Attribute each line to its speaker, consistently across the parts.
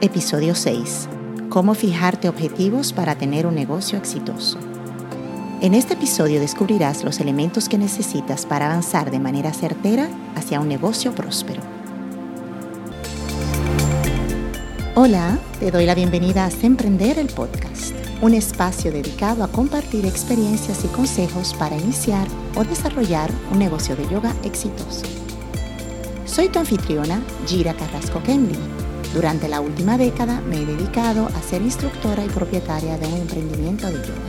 Speaker 1: Episodio 6. Cómo fijarte objetivos para tener un negocio exitoso. En este episodio descubrirás los elementos que necesitas para avanzar de manera certera hacia un negocio próspero. Hola, te doy la bienvenida a Semprender el Podcast, un espacio dedicado a compartir experiencias y consejos para iniciar o desarrollar un negocio de yoga exitoso. Soy tu anfitriona, Gira Carrasco Kemley. Durante la última década me he dedicado a ser instructora y propietaria de un emprendimiento de yoga.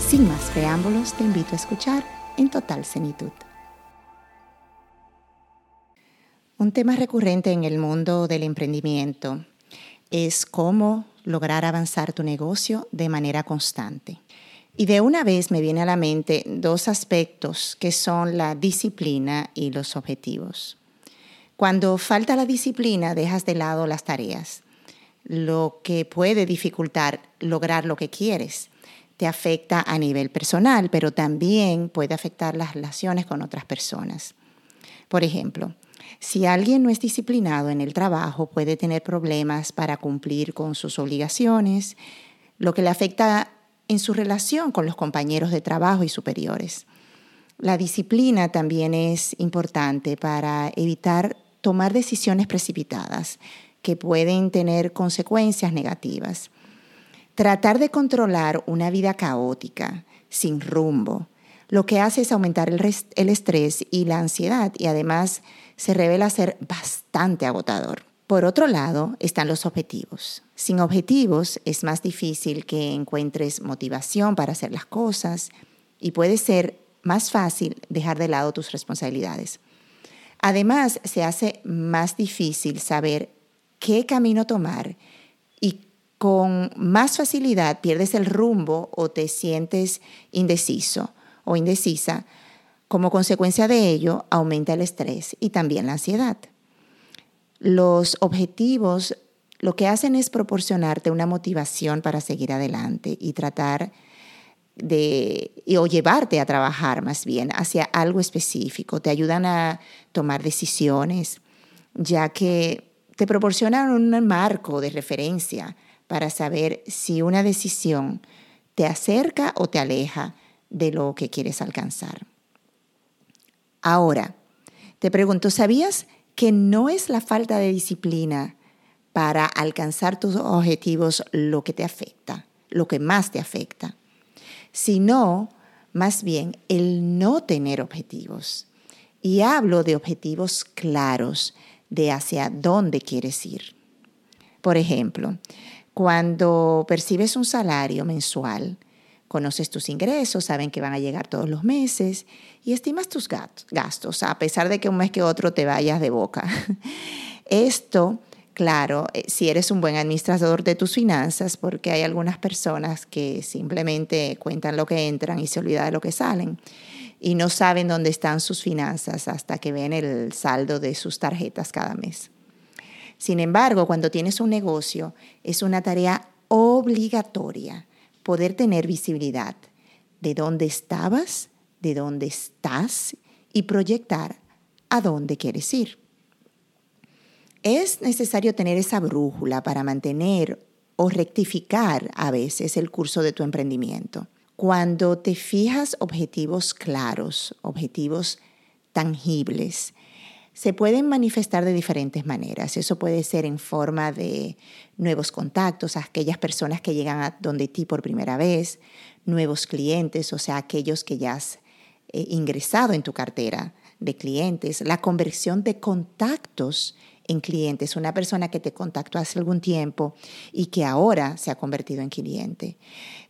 Speaker 1: Sin más preámbulos, te invito a escuchar en total cenitud. Un tema recurrente en el mundo del emprendimiento es cómo lograr avanzar tu negocio de manera constante. Y de una vez me viene a la mente dos aspectos que son la disciplina y los objetivos. Cuando falta la disciplina, dejas de lado las tareas, lo que puede dificultar lograr lo que quieres. Te afecta a nivel personal, pero también puede afectar las relaciones con otras personas. Por ejemplo, si alguien no es disciplinado en el trabajo, puede tener problemas para cumplir con sus obligaciones, lo que le afecta en su relación con los compañeros de trabajo y superiores. La disciplina también es importante para evitar tomar decisiones precipitadas que pueden tener consecuencias negativas. Tratar de controlar una vida caótica, sin rumbo, lo que hace es aumentar el, estrés y la ansiedad y además se revela ser bastante agotador. Por otro lado, están los objetivos. Sin objetivos es más difícil que encuentres motivación para hacer las cosas y puede ser más fácil dejar de lado tus responsabilidades. Además, se hace más difícil saber qué camino tomar y con más facilidad pierdes el rumbo o te sientes indeciso o indecisa. Como consecuencia de ello, aumenta el estrés y también la ansiedad. Los objetivos lo que hacen es proporcionarte una motivación para seguir adelante y tratar de, o llevarte a trabajar más bien hacia algo específico, te ayudan a tomar decisiones, ya que te proporcionan un marco de referencia para saber si una decisión te acerca o te aleja de lo que quieres alcanzar. Ahora, te pregunto, ¿sabías que no es la falta de disciplina para alcanzar tus objetivos lo que te afecta, lo que más te afecta? Sino más bien el no tener objetivos. Y hablo de objetivos claros de hacia dónde quieres ir. Por ejemplo, cuando percibes un salario mensual, conoces tus ingresos, saben que van a llegar todos los meses y estimas tus gastos, a pesar de que un mes que otro te vayas de boca. Esto claro, eh, si eres un buen administrador de tus finanzas, porque hay algunas personas que simplemente cuentan lo que entran y se olvidan de lo que salen y no saben dónde están sus finanzas hasta que ven el saldo de sus tarjetas cada mes. Sin embargo, cuando tienes un negocio, es una tarea obligatoria poder tener visibilidad de dónde estabas, de dónde estás y proyectar a dónde quieres ir. Es necesario tener esa brújula para mantener o rectificar a veces el curso de tu emprendimiento. Cuando te fijas objetivos claros, objetivos tangibles, se pueden manifestar de diferentes maneras. Eso puede ser en forma de nuevos contactos, aquellas personas que llegan a donde ti por primera vez, nuevos clientes, o sea, aquellos que ya has eh, ingresado en tu cartera de clientes, la conversión de contactos en clientes, una persona que te contactó hace algún tiempo y que ahora se ha convertido en cliente.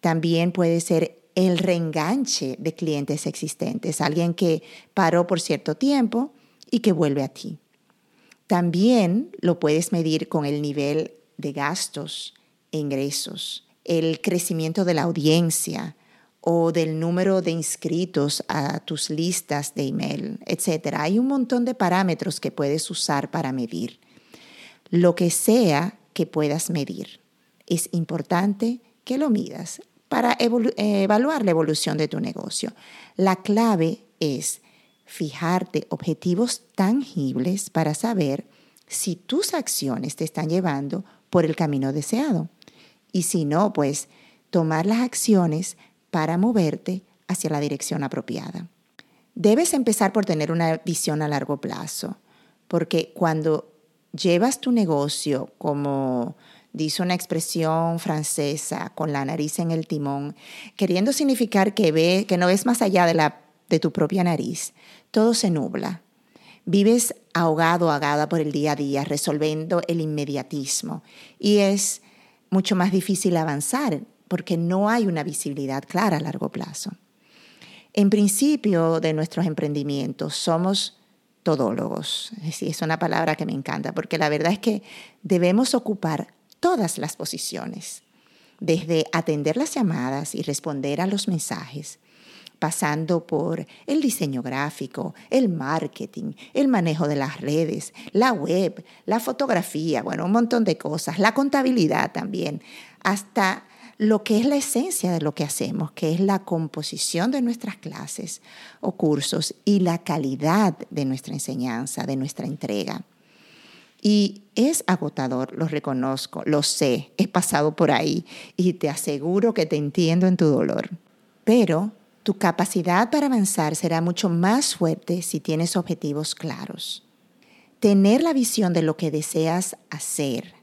Speaker 1: También puede ser el reenganche de clientes existentes, alguien que paró por cierto tiempo y que vuelve a ti. También lo puedes medir con el nivel de gastos e ingresos, el crecimiento de la audiencia, o del número de inscritos a tus listas de email, etc. Hay un montón de parámetros que puedes usar para medir. Lo que sea que puedas medir, es importante que lo midas para evaluar la evolución de tu negocio. La clave es fijarte objetivos tangibles para saber si tus acciones te están llevando por el camino deseado. Y si no, pues tomar las acciones para moverte hacia la dirección apropiada. Debes empezar por tener una visión a largo plazo, porque cuando llevas tu negocio como dice una expresión francesa, con la nariz en el timón, queriendo significar que, ve, que no ves más allá de, la, de tu propia nariz. Todo se nubla. Vives ahogado, ahogada por el día a día, resolviendo el inmediatismo. Y es mucho más difícil avanzar porque no hay una visibilidad clara a largo plazo. En principio de nuestros emprendimientos somos todólogos. Es una palabra que me encanta porque la verdad es que debemos ocupar todas las posiciones, desde atender las llamadas y responder a los mensajes, pasando por el diseño gráfico, el marketing, el manejo de las redes, la web, la fotografía, bueno, un montón de cosas, la contabilidad también, hasta lo que es la esencia de lo que hacemos, que es la composición de nuestras clases o cursos y la calidad de nuestra enseñanza, de nuestra entrega. Y es agotador, lo reconozco, lo sé, he pasado por ahí y te aseguro que te entiendo en tu dolor. Pero tu capacidad para avanzar será mucho más fuerte si tienes objetivos claros. Tener la visión de lo que deseas hacer,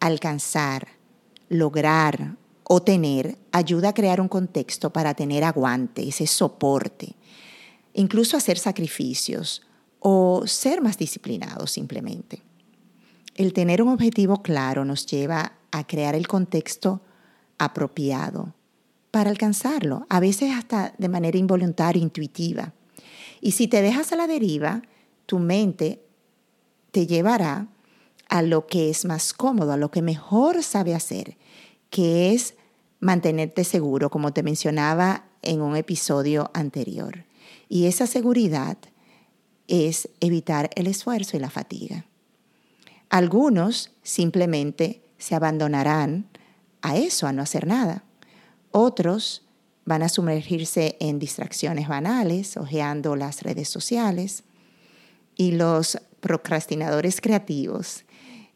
Speaker 1: alcanzar, lograr o tener ayuda a crear un contexto para tener aguante, ese soporte, incluso hacer sacrificios o ser más disciplinados simplemente. El tener un objetivo claro nos lleva a crear el contexto apropiado para alcanzarlo, a veces hasta de manera involuntaria, intuitiva. Y si te dejas a la deriva, tu mente te llevará a lo que es más cómodo, a lo que mejor sabe hacer, que es mantenerte seguro, como te mencionaba en un episodio anterior. Y esa seguridad es evitar el esfuerzo y la fatiga. Algunos simplemente se abandonarán a eso, a no hacer nada. Otros van a sumergirse en distracciones banales, hojeando las redes sociales. Y los procrastinadores creativos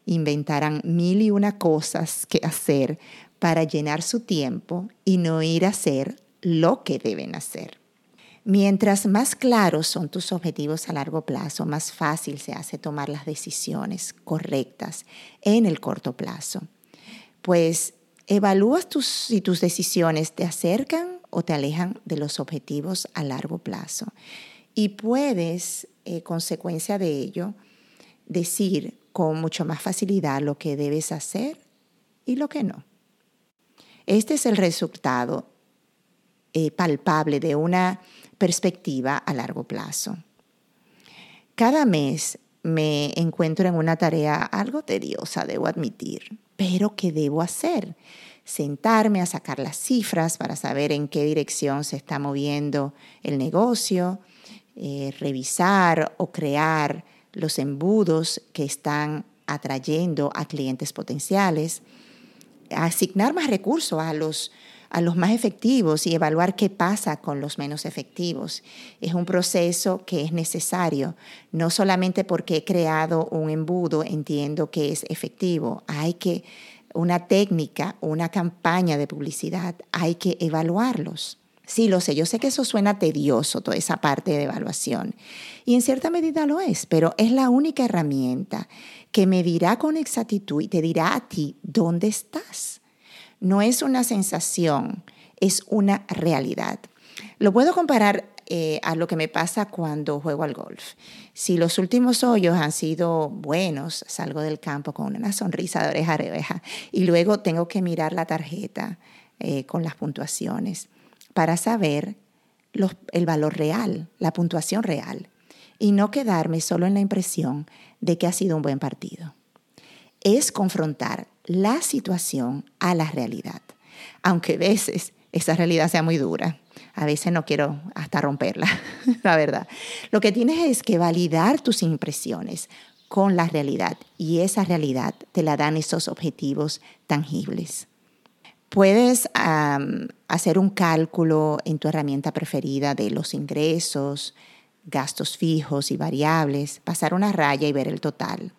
Speaker 1: inventarán mil y una cosas que hacer para llenar su tiempo y no ir a hacer lo que deben hacer. Mientras más claros son tus objetivos a largo plazo, más fácil se hace tomar las decisiones correctas en el corto plazo. Pues evalúas tus, si tus decisiones te acercan o te alejan de los objetivos a largo plazo. Y puedes, eh, consecuencia de ello, decir con mucho más facilidad lo que debes hacer y lo que no. Este es el resultado eh, palpable de una perspectiva a largo plazo. Cada mes me encuentro en una tarea algo tediosa, debo admitir, pero ¿qué debo hacer? Sentarme a sacar las cifras para saber en qué dirección se está moviendo el negocio, eh, revisar o crear los embudos que están atrayendo a clientes potenciales, asignar más recursos a los a los más efectivos y evaluar qué pasa con los menos efectivos. Es un proceso que es necesario, no solamente porque he creado un embudo, entiendo que es efectivo, hay que una técnica, una campaña de publicidad, hay que evaluarlos. Sí, lo sé, yo sé que eso suena tedioso, toda esa parte de evaluación. Y en cierta medida lo es, pero es la única herramienta que me dirá con exactitud y te dirá a ti dónde estás no es una sensación, es una realidad. Lo puedo comparar eh, a lo que me pasa cuando juego al golf. Si los últimos hoyos han sido buenos, salgo del campo con una sonrisa de oreja a oreja y luego tengo que mirar la tarjeta eh, con las puntuaciones para saber el valor real, la puntuación real, y no quedarme solo en la impresión de que ha sido un buen partido. Es confrontar la situación a la realidad, aunque a veces esa realidad sea muy dura. A veces no quiero hasta romperla, la verdad. Lo que tienes es que validar tus impresiones con la realidad y esa realidad te la dan esos objetivos tangibles. Puedes hacer un cálculo en tu herramienta preferida de los ingresos, gastos fijos y variables, pasar una raya y ver el total.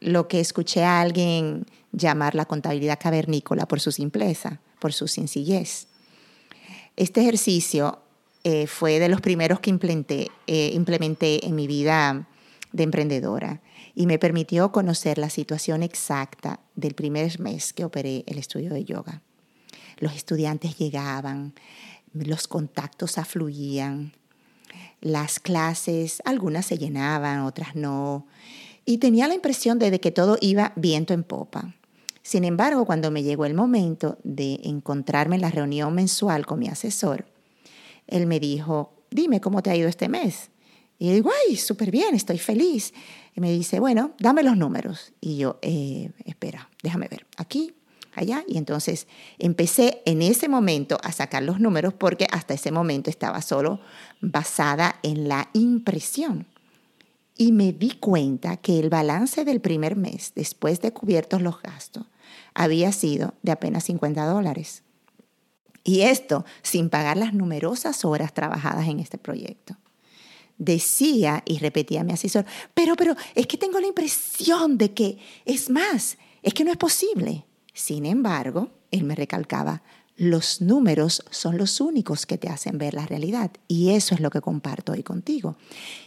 Speaker 1: lo que escuché a alguien llamar la contabilidad cavernícola por su simpleza, por su sencillez. Este ejercicio eh, fue de los primeros que implementé, eh, implementé en mi vida de emprendedora y me permitió conocer la situación exacta del primer mes que operé el estudio de yoga. Los estudiantes llegaban, los contactos afluían, las clases, algunas se llenaban, otras no, y tenía la impresión de que todo iba viento en popa. Sin embargo, cuando me llegó el momento de encontrarme en la reunión mensual con mi asesor, él me dijo, dime cómo te ha ido este mes. Y yo digo, ay, súper bien, estoy feliz. Y me dice, bueno, dame los números. Y yo, eh, espera, déjame ver, aquí, allá. Y entonces empecé en ese momento a sacar los números porque hasta ese momento estaba solo basada en la impresión. Y me di cuenta que el balance del primer mes, después de cubiertos los gastos, había sido de apenas 50 dólares. Y esto sin pagar las numerosas horas trabajadas en este proyecto. Decía y repetía a mi asesor, pero, pero, es que tengo la impresión de que es más, es que no es posible. Sin embargo, él me recalcaba, los números son los únicos que te hacen ver la realidad y eso es lo que comparto hoy contigo.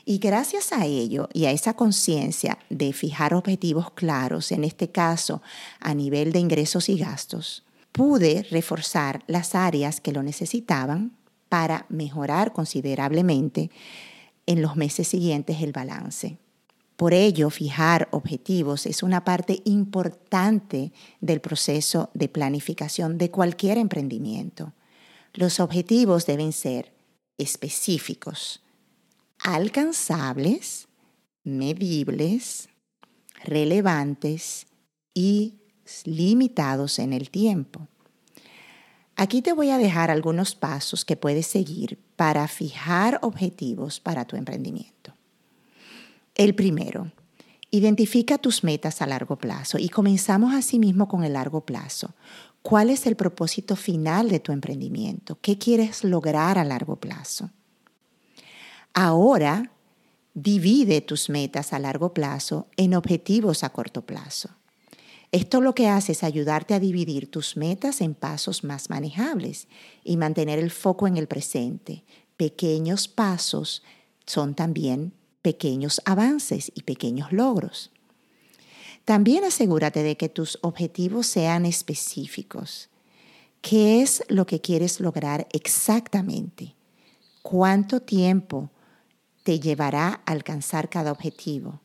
Speaker 1: Y gracias a ello y a esa conciencia de fijar objetivos claros, en este caso a nivel de ingresos y gastos, pude reforzar las áreas que lo necesitaban para mejorar considerablemente en los meses siguientes el balance. Por ello, fijar objetivos es una parte importante del proceso de planificación de cualquier emprendimiento. Los objetivos deben ser específicos, alcanzables, medibles, relevantes y limitados en el tiempo. Aquí te voy a dejar algunos pasos que puedes seguir para fijar objetivos para tu emprendimiento. El primero, identifica tus metas a largo plazo y comenzamos asimismo con el largo plazo. ¿Cuál es el propósito final de tu emprendimiento? ¿Qué quieres lograr a largo plazo? Ahora, divide tus metas a largo plazo en objetivos a corto plazo. Esto lo que hace es ayudarte a dividir tus metas en pasos más manejables y mantener el foco en el presente. Pequeños pasos son también pequeños avances y pequeños logros. También asegúrate de que tus objetivos sean específicos. ¿Qué es lo que quieres lograr exactamente? ¿Cuánto tiempo te llevará a alcanzar cada objetivo?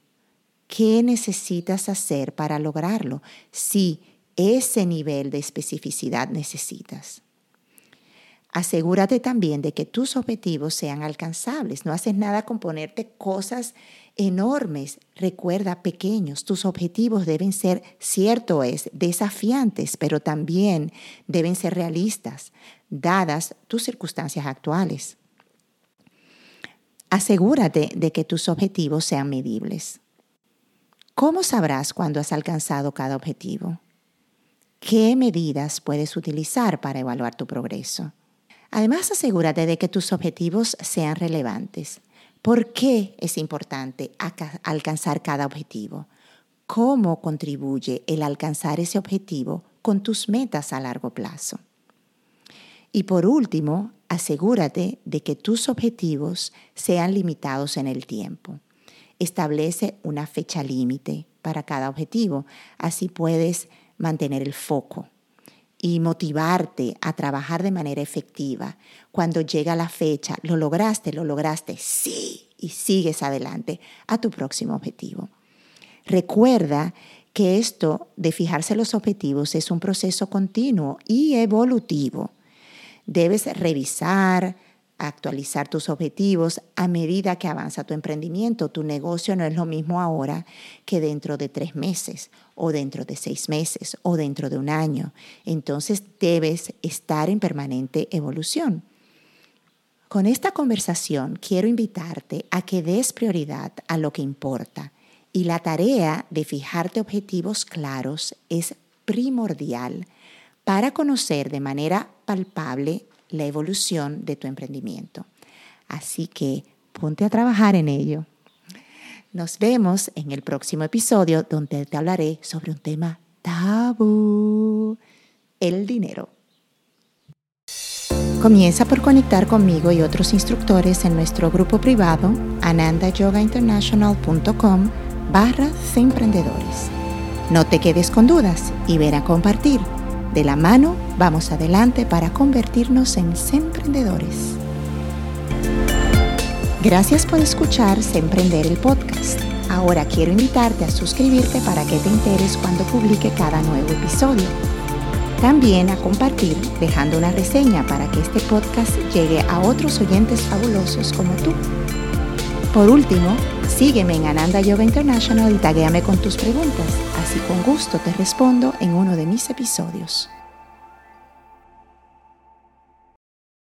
Speaker 1: ¿Qué necesitas hacer para lograrlo si ese nivel de especificidad necesitas? Asegúrate también de que tus objetivos sean alcanzables. No haces nada con ponerte cosas enormes. Recuerda, pequeños, tus objetivos deben ser, cierto es, desafiantes, pero también deben ser realistas, dadas tus circunstancias actuales. Asegúrate de que tus objetivos sean medibles. ¿Cómo sabrás cuándo has alcanzado cada objetivo? ¿Qué medidas puedes utilizar para evaluar tu progreso? Además, asegúrate de que tus objetivos sean relevantes. ¿Por qué es importante alcanzar cada objetivo? ¿Cómo contribuye el alcanzar ese objetivo con tus metas a largo plazo? Y por último, asegúrate de que tus objetivos sean limitados en el tiempo. Establece una fecha límite para cada objetivo, así puedes mantener el foco y motivarte a trabajar de manera efectiva. Cuando llega la fecha, lo lograste, lo lograste, sí, y sigues adelante a tu próximo objetivo. Recuerda que esto de fijarse los objetivos es un proceso continuo y evolutivo. Debes revisar, actualizar tus objetivos a medida que avanza tu emprendimiento. Tu negocio no es lo mismo ahora que dentro de tres meses o dentro de seis meses o dentro de un año. Entonces debes estar en permanente evolución. Con esta conversación quiero invitarte a que des prioridad a lo que importa y la tarea de fijarte objetivos claros es primordial para conocer de manera palpable la evolución de tu emprendimiento. Así que ponte a trabajar en ello. Nos vemos en el próximo episodio donde te hablaré sobre un tema tabú, el dinero. Comienza por conectar conmigo y otros instructores en nuestro grupo privado anandayogainternational.com barra emprendedores. No te quedes con dudas y ven a compartir. De la mano vamos adelante para convertirnos en emprendedores. Gracias por escuchar Emprender el podcast. Ahora quiero invitarte a suscribirte para que te enteres cuando publique cada nuevo episodio. También a compartir dejando una reseña para que este podcast llegue a otros oyentes fabulosos como tú. Por último, sígueme en Ananda Yoga International y taguéame con tus preguntas, así con gusto te respondo en uno de mis episodios.